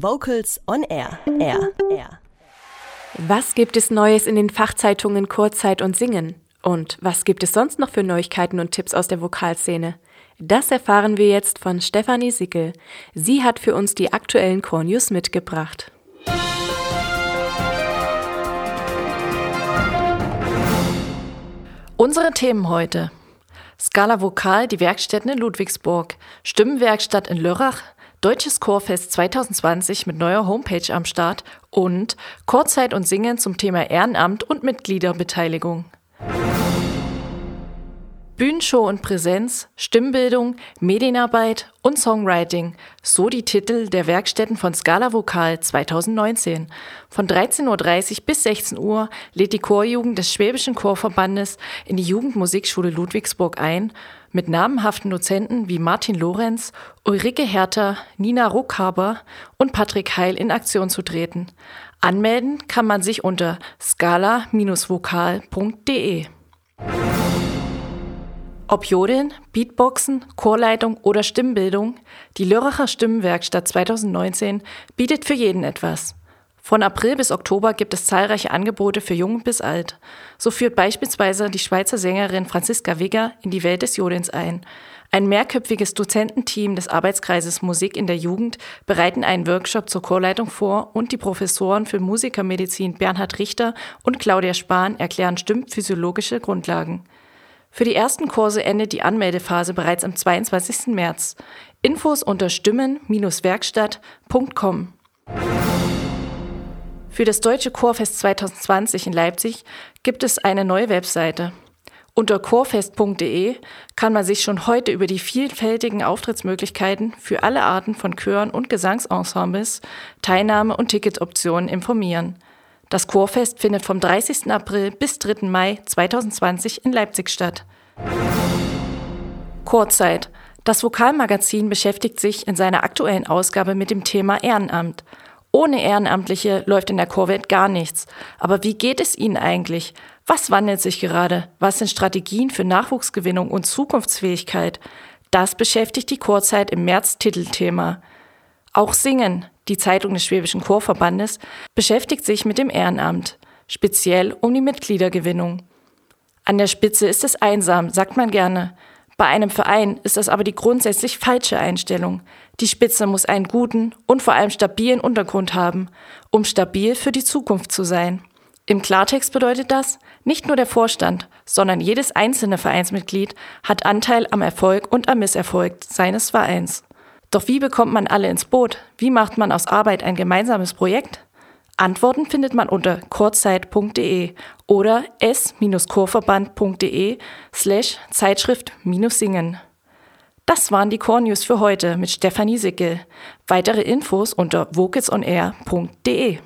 Vocals on Air. Air. Air. Was gibt es Neues in den Fachzeitungen Kurzzeit und Singen? Und was gibt es sonst noch für Neuigkeiten und Tipps aus der Vokalszene? Das erfahren wir jetzt von Stefanie Sickel. Sie hat für uns die aktuellen Core News mitgebracht. Unsere Themen heute. Scala Vokal, die Werkstätten in Ludwigsburg, Stimmenwerkstatt in Lörrach, Deutsches Chorfest 2020 mit neuer Homepage am Start und Chorzeit und Singen zum Thema Ehrenamt und Mitgliederbeteiligung. Bühnenshow und Präsenz, Stimmbildung, Medienarbeit und Songwriting, so die Titel der Werkstätten von Scala Vokal 2019. Von 13.30 Uhr bis 16 Uhr lädt die Chorjugend des Schwäbischen Chorverbandes in die Jugendmusikschule Ludwigsburg ein, mit namenhaften Dozenten wie Martin Lorenz, Ulrike Herter, Nina Ruckhaber und Patrick Heil in Aktion zu treten. Anmelden kann man sich unter scala-vokal.de. Ob Jodeln, Beatboxen, Chorleitung oder Stimmbildung, die Lörracher Stimmenwerkstatt 2019 bietet für jeden etwas. Von April bis Oktober gibt es zahlreiche Angebote für Jung bis Alt. So führt beispielsweise die Schweizer Sängerin Franziska Wigger in die Welt des Jodelns ein. Ein mehrköpfiges Dozententeam des Arbeitskreises Musik in der Jugend bereiten einen Workshop zur Chorleitung vor und die Professoren für Musikermedizin Bernhard Richter und Claudia Spahn erklären stimmphysiologische Grundlagen. Für die ersten Kurse endet die Anmeldephase bereits am 22. März. Infos unter stimmen-werkstatt.com. Für das Deutsche Chorfest 2020 in Leipzig gibt es eine neue Webseite. Unter chorfest.de kann man sich schon heute über die vielfältigen Auftrittsmöglichkeiten für alle Arten von Chören und Gesangsensembles, Teilnahme und Ticketoptionen informieren. Das Chorfest findet vom 30. April bis 3. Mai 2020 in Leipzig statt. Chorzeit. Das Vokalmagazin beschäftigt sich in seiner aktuellen Ausgabe mit dem Thema Ehrenamt. Ohne Ehrenamtliche läuft in der Chorwelt gar nichts. Aber wie geht es ihnen eigentlich? Was wandelt sich gerade? Was sind Strategien für Nachwuchsgewinnung und Zukunftsfähigkeit? Das beschäftigt die Chorzeit im März Titelthema. Auch Singen, die Zeitung des Schwäbischen Chorverbandes, beschäftigt sich mit dem Ehrenamt, speziell um die Mitgliedergewinnung. An der Spitze ist es einsam, sagt man gerne. Bei einem Verein ist das aber die grundsätzlich falsche Einstellung. Die Spitze muss einen guten und vor allem stabilen Untergrund haben, um stabil für die Zukunft zu sein. Im Klartext bedeutet das, nicht nur der Vorstand, sondern jedes einzelne Vereinsmitglied hat Anteil am Erfolg und am Misserfolg seines Vereins. Doch wie bekommt man alle ins Boot? Wie macht man aus Arbeit ein gemeinsames Projekt? Antworten findet man unter kurzzeit.de oder s-chorverband.de slash Zeitschrift-Singen. Das waren die Core News für heute mit Stefanie Sickel. Weitere Infos unter vocalsonair.de.